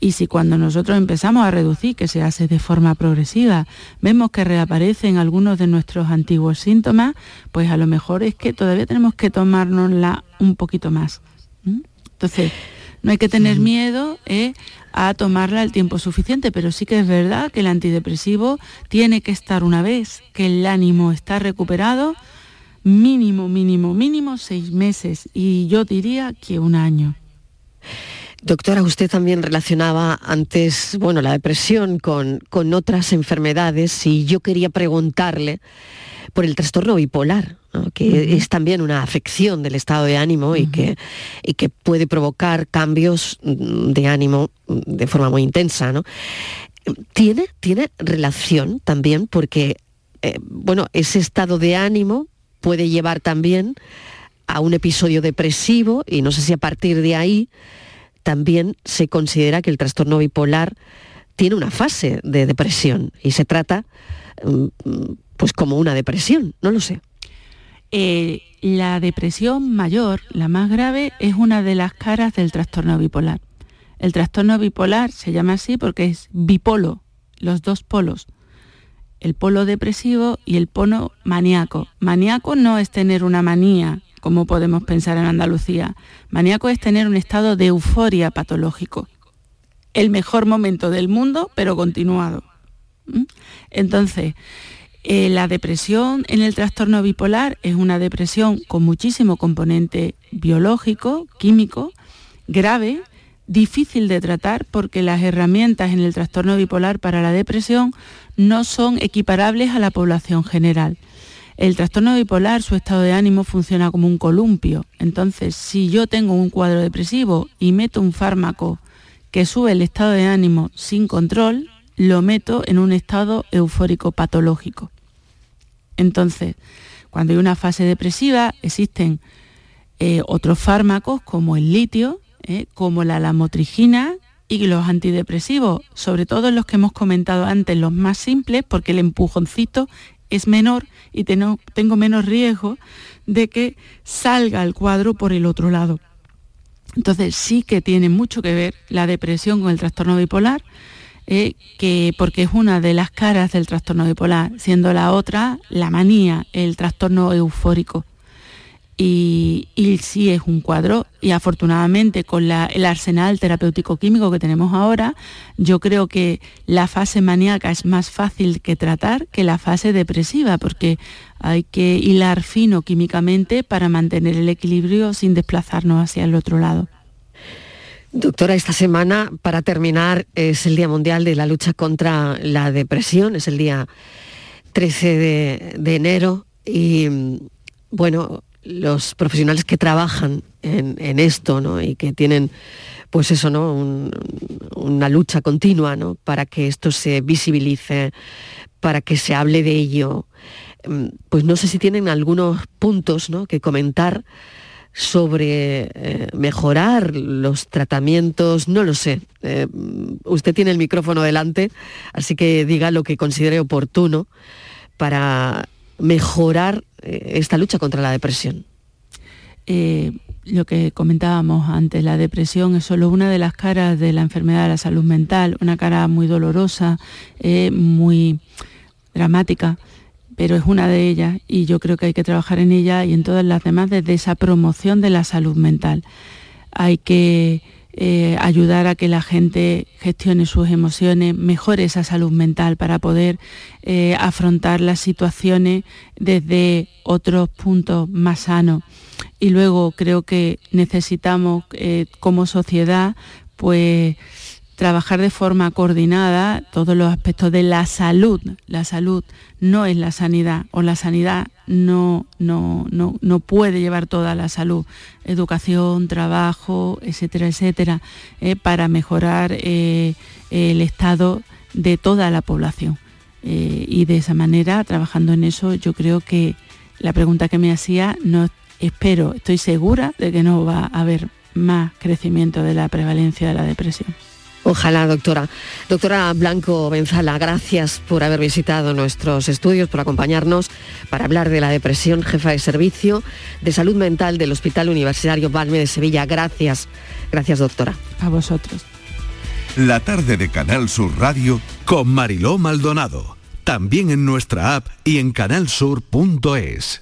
y si cuando nosotros empezamos a reducir, que se hace de forma progresiva, vemos que reaparecen algunos de nuestros antiguos síntomas, pues a lo mejor es que todavía tenemos que tomárnosla un poquito más. Entonces, no hay que tener miedo eh, a tomarla el tiempo suficiente, pero sí que es verdad que el antidepresivo tiene que estar una vez que el ánimo está recuperado, mínimo, mínimo, mínimo seis meses y yo diría que un año. Doctora, usted también relacionaba antes, bueno, la depresión con, con otras enfermedades y yo quería preguntarle por el trastorno bipolar, que es también una afección del estado de ánimo y, que, y que puede provocar cambios de ánimo de forma muy intensa. ¿no? ¿Tiene, ¿Tiene relación también? Porque, eh, bueno, ese estado de ánimo puede llevar también a un episodio depresivo y no sé si a partir de ahí también se considera que el trastorno bipolar tiene una fase de depresión y se trata mm, pues como una depresión, no lo sé. Eh, la depresión mayor, la más grave, es una de las caras del trastorno bipolar. El trastorno bipolar se llama así porque es bipolo, los dos polos, el polo depresivo y el polo maníaco. Maníaco no es tener una manía, como podemos pensar en Andalucía. Maníaco es tener un estado de euforia patológico. El mejor momento del mundo, pero continuado. ¿Mm? Entonces, eh, la depresión en el trastorno bipolar es una depresión con muchísimo componente biológico, químico, grave, difícil de tratar porque las herramientas en el trastorno bipolar para la depresión no son equiparables a la población general. El trastorno bipolar, su estado de ánimo funciona como un columpio. Entonces, si yo tengo un cuadro depresivo y meto un fármaco que sube el estado de ánimo sin control, lo meto en un estado eufórico patológico. Entonces, cuando hay una fase depresiva, existen eh, otros fármacos como el litio, eh, como la lamotrigina y los antidepresivos, sobre todo los que hemos comentado antes, los más simples, porque el empujoncito es menor y tengo menos riesgo de que salga el cuadro por el otro lado. Entonces sí que tiene mucho que ver la depresión con el trastorno bipolar, eh, que, porque es una de las caras del trastorno bipolar, siendo la otra la manía, el trastorno eufórico. Y, sí es un cuadro y afortunadamente con el arsenal terapéutico químico que tenemos ahora, yo creo que la fase maníaca es más fácil que tratar que la fase depresiva porque hay que hilar fino químicamente para mantener el equilibrio sin desplazarnos hacia el otro lado. Doctora, esta semana, para terminar, es el Día Mundial de la Lucha contra la Depresión, es el día 13 de, enero y, bueno, los profesionales que trabajan en, esto ¿no? y que tienen pues eso, ¿no? una lucha continua ¿no? para que esto se visibilice, para que se hable de ello. Mm, pues no sé si tienen algunos puntos ¿no? que comentar sobre eh, mejorar los tratamientos, no lo sé. Eh, usted tiene el micrófono delante, así que diga lo que considere oportuno para mejorar eh, esta lucha contra la depresión. lo que comentábamos antes, la depresión es solo una de las caras de la enfermedad de la salud mental, una cara muy dolorosa, muy dramática pero es una de ellas y yo creo que hay que trabajar en ella y en todas las demás desde esa promoción de la salud mental. Hay que eh, ayudar a que la gente gestione sus emociones, mejore esa salud mental para poder eh, afrontar las situaciones desde otros puntos más sanos. Y luego creo que necesitamos eh, como sociedad pues trabajar de forma coordinada todos los aspectos de la salud. La salud no es la sanidad o la sanidad no, no, no, puede llevar toda la salud. Educación, trabajo, etcétera, etcétera, eh, para mejorar eh, el estado de toda la población. Eh, y de esa manera, trabajando en eso, yo creo que la pregunta que me hacía, no espero, estoy segura de que no va a haber más crecimiento de la prevalencia de la depresión. Ojalá, doctora. Doctora Blanco Benzala, gracias por haber visitado nuestros estudios, por acompañarnos para hablar de la depresión, jefa de servicio de salud mental del Hospital Universitario Balme de Sevilla. Gracias, gracias, doctora. A vosotros. La tarde de Canal Sur Radio con Mariló Maldonado. También en nuestra app y en canalsur.es.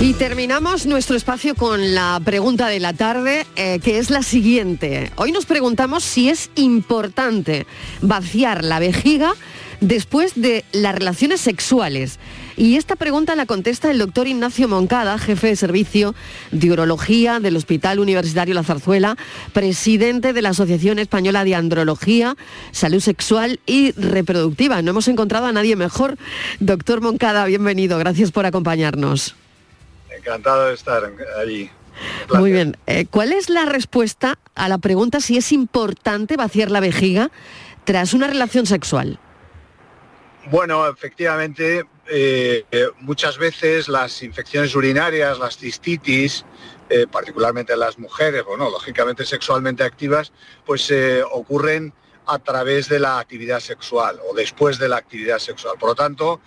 Y terminamos nuestro espacio con la pregunta de la tarde, eh, que es la siguiente. Hoy nos preguntamos si es importante vaciar la vejiga después de las relaciones sexuales. Y esta pregunta la contesta el doctor Ignacio Moncada, jefe de servicio de urología del Hospital Universitario La Zarzuela, presidente de la Asociación Española de Andrología, Salud Sexual y Reproductiva. No hemos encontrado a nadie mejor. Doctor Moncada, bienvenido. Gracias por acompañarnos. Encantado de estar allí. Muy bien. Eh, ¿Cuál es la respuesta a la pregunta si es importante vaciar la vejiga tras una relación sexual? Bueno, efectivamente, eh, muchas veces las infecciones urinarias, las cistitis, eh, particularmente en las mujeres, bueno, lógicamente sexualmente activas, pues eh, ocurren a través de la actividad sexual o después de la actividad sexual. Por lo tanto,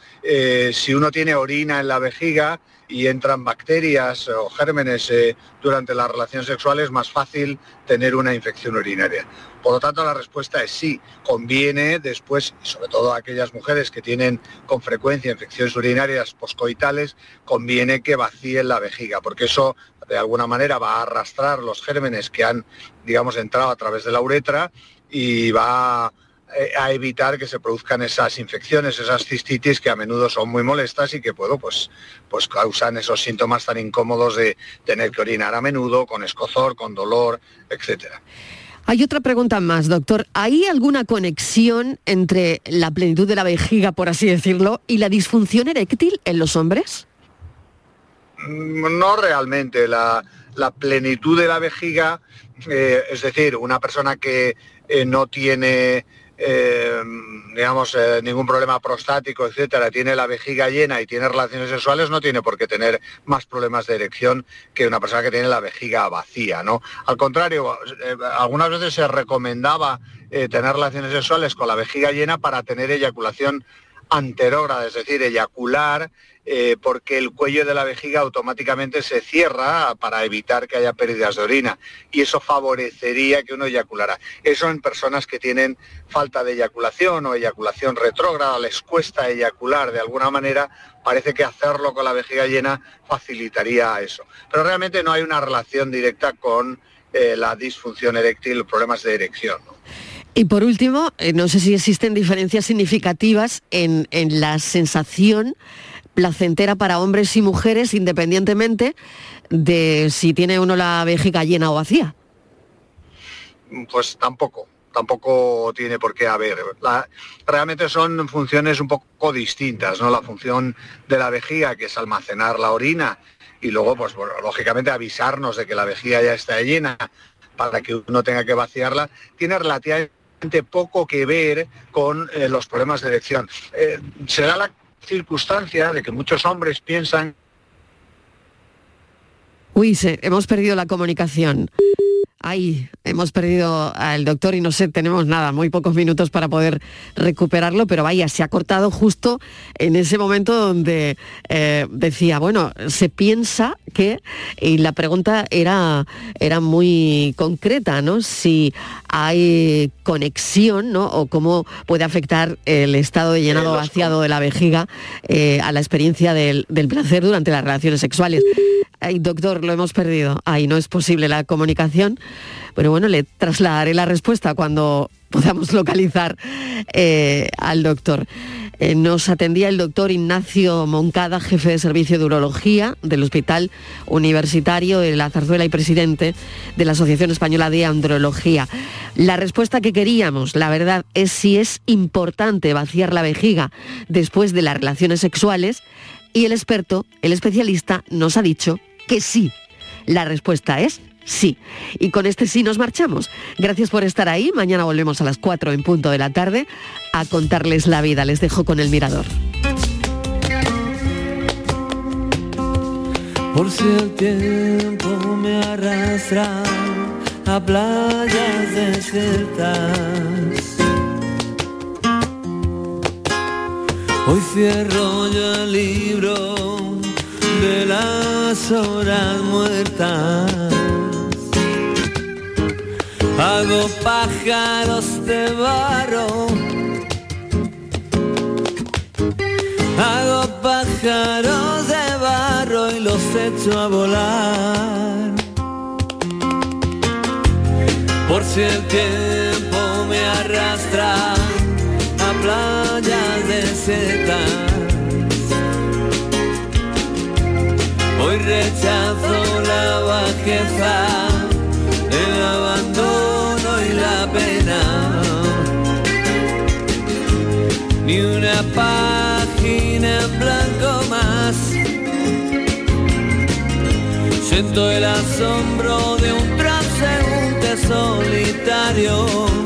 si uno tiene orina en la vejiga, y entran bacterias o gérmenes eh, durante la relación sexual es más fácil tener una infección urinaria. Por lo tanto, la respuesta es sí. Conviene después, sobre todo a aquellas mujeres que tienen con frecuencia infecciones urinarias poscoitales, conviene que vacíen la vejiga, porque eso de alguna manera va a arrastrar los gérmenes que han, digamos, entrado a través de la uretra y va a eh, a evitar que se produzcan esas infecciones, esas cistitis que a menudo son muy molestas y que puedo, pues, pues causan esos síntomas tan incómodos de tener que orinar a menudo, con escozor, con dolor, etcétera. Hay otra pregunta más, doctor. ¿Hay alguna conexión entre la plenitud de la vejiga, por así decirlo, y la disfunción eréctil en los hombres? Mm, no realmente. La, plenitud de la vejiga, eh, es decir, una persona que eh, no tiene eh, digamos, ningún problema prostático, etcétera, tiene la vejiga llena y tiene relaciones sexuales, no tiene por qué tener más problemas de erección que una persona que tiene la vejiga vacía, ¿no? Al contrario, algunas veces se recomendaba tener relaciones sexuales con la vejiga llena para tener eyaculación anterógrada, es decir, eyacular eh, porque el cuello de la vejiga automáticamente se cierra para evitar que haya pérdidas de orina y eso favorecería que uno eyaculara. Eso en personas que tienen falta de eyaculación o eyaculación retrógrada, les cuesta eyacular de alguna manera, parece que hacerlo con la vejiga llena facilitaría eso. Pero realmente no hay una relación directa con eh, la disfunción eréctil, problemas de erección. Y por último, eh, no sé si existen diferencias significativas en, en la sensación placentera para hombres y mujeres independientemente de si tiene uno la vejiga llena o vacía. Pues tampoco, tampoco tiene por qué haber. realmente son funciones un poco distintas, ¿no? La función de la vejiga, que es almacenar la orina, y luego, pues lógicamente avisarnos de que la vejiga ya está llena para que uno tenga que vaciarla, tiene relativamente poco que ver con eh, los problemas de erección. Eh, será la circunstancia de que muchos hombres piensan... Uy, se, hemos perdido la comunicación. Ahí hemos perdido al doctor y no sé, tenemos nada, muy pocos minutos para poder recuperarlo, pero vaya, se ha cortado justo en ese momento donde eh, decía, bueno, se piensa que, y la pregunta era, era muy concreta, ¿no? Si hay conexión, ¿no? O cómo puede afectar el estado de llenado vaciado de la vejiga eh, a la experiencia del, del placer durante las relaciones sexuales. Ay, doctor, lo hemos perdido. Ay, no es posible la comunicación. Pero bueno, le trasladaré la respuesta cuando podamos localizar eh, al doctor. Eh, nos atendía el doctor Ignacio Moncada, jefe de servicio de urología del Hospital Universitario de la Zarzuela y presidente de la Asociación Española de Andrología. La respuesta que queríamos, la verdad, es si es importante vaciar la vejiga después de las relaciones sexuales y el experto, el especialista, nos ha dicho que sí. La respuesta es sí. Y con este sí nos marchamos. Gracias por estar ahí. Mañana volvemos a las 4 en punto de la tarde a contarles la vida. Les dejo con el mirador. Por si el tiempo me arrastra a playas desiertas. Hoy cierro yo el libro de las horas muertas. Hago pájaros de barro. Hago pájaros de barro y los echo a volar. Por si el tiempo me arrastra a playas de desiertas flaqueza, el abandono y la pena. Ni una página en blanco más. Siento el asombro de un transeúnte solitario.